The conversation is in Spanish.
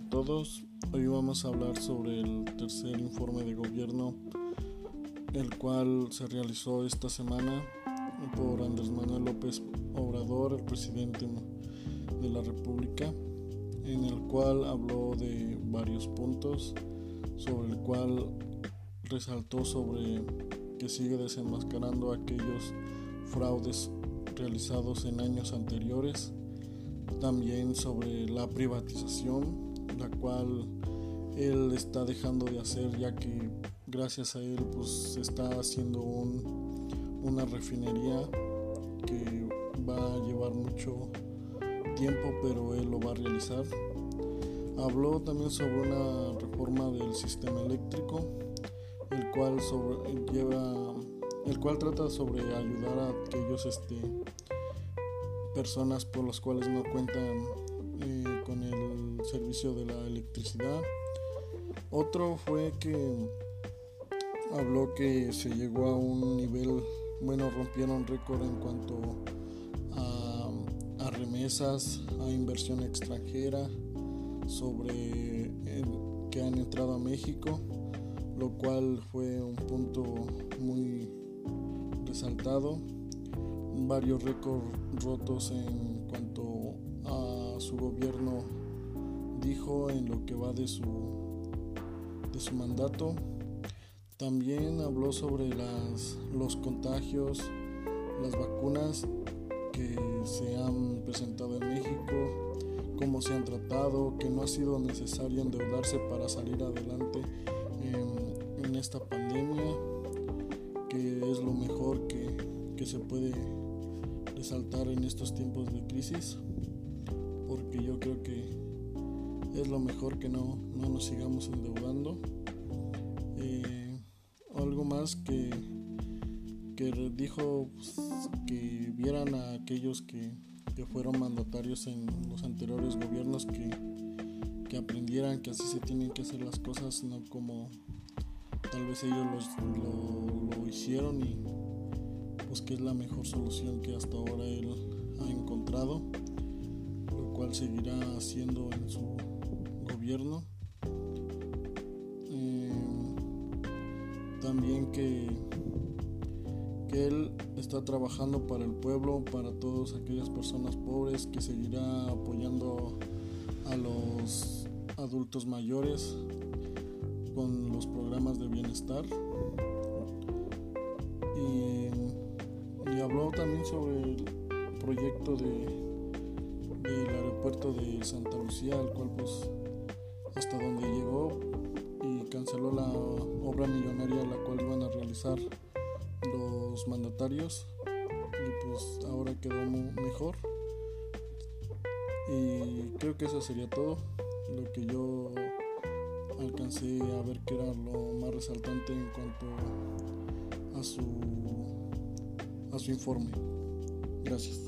todos. Hoy vamos a hablar sobre el tercer informe de gobierno, el cual se realizó esta semana por Andrés Manuel López Obrador, el presidente de la República, en el cual habló de varios puntos, sobre el cual resaltó sobre que sigue desenmascarando aquellos fraudes realizados en años anteriores también sobre la privatización, la cual él está dejando de hacer ya que gracias a él pues se está haciendo una refinería que va a llevar mucho tiempo pero él lo va a realizar. Habló también sobre una reforma del sistema eléctrico, el cual lleva el cual trata sobre ayudar a aquellos este personas por las cuales no cuentan eh, con el servicio de la electricidad. Otro fue que habló que se llegó a un nivel, bueno, rompieron récord en cuanto a, a remesas, a inversión extranjera, sobre que han entrado a México, lo cual fue un punto muy resaltado varios récords rotos en cuanto a su gobierno dijo en lo que va de su de su mandato. También habló sobre las, los contagios las vacunas que se han presentado en México cómo se han tratado que no ha sido necesario endeudarse para salir adelante en, en esta pandemia que es lo mejor que, que se puede saltar en estos tiempos de crisis, porque yo creo que es lo mejor que no, no nos sigamos endeudando. Eh, algo más que, que dijo pues, que vieran a aquellos que, que, fueron mandatarios en los anteriores gobiernos que, que aprendieran que así se tienen que hacer las cosas, no como tal vez ellos lo, lo hicieron y pues, que es la mejor solución que hasta ahora él ha encontrado, seguirá haciendo en su gobierno. Eh, también que, que él está trabajando para el pueblo, para todas aquellas personas pobres, que seguirá apoyando a los adultos mayores con los programas de bienestar. Y habló también sobre el proyecto de, del aeropuerto de Santa Lucía, al cual pues hasta donde llegó y canceló la obra millonaria la cual iban a realizar los mandatarios y pues ahora quedó mejor y creo que eso sería todo lo que yo alcancé a ver que era lo más resaltante en cuanto a su a su informe. Gracias.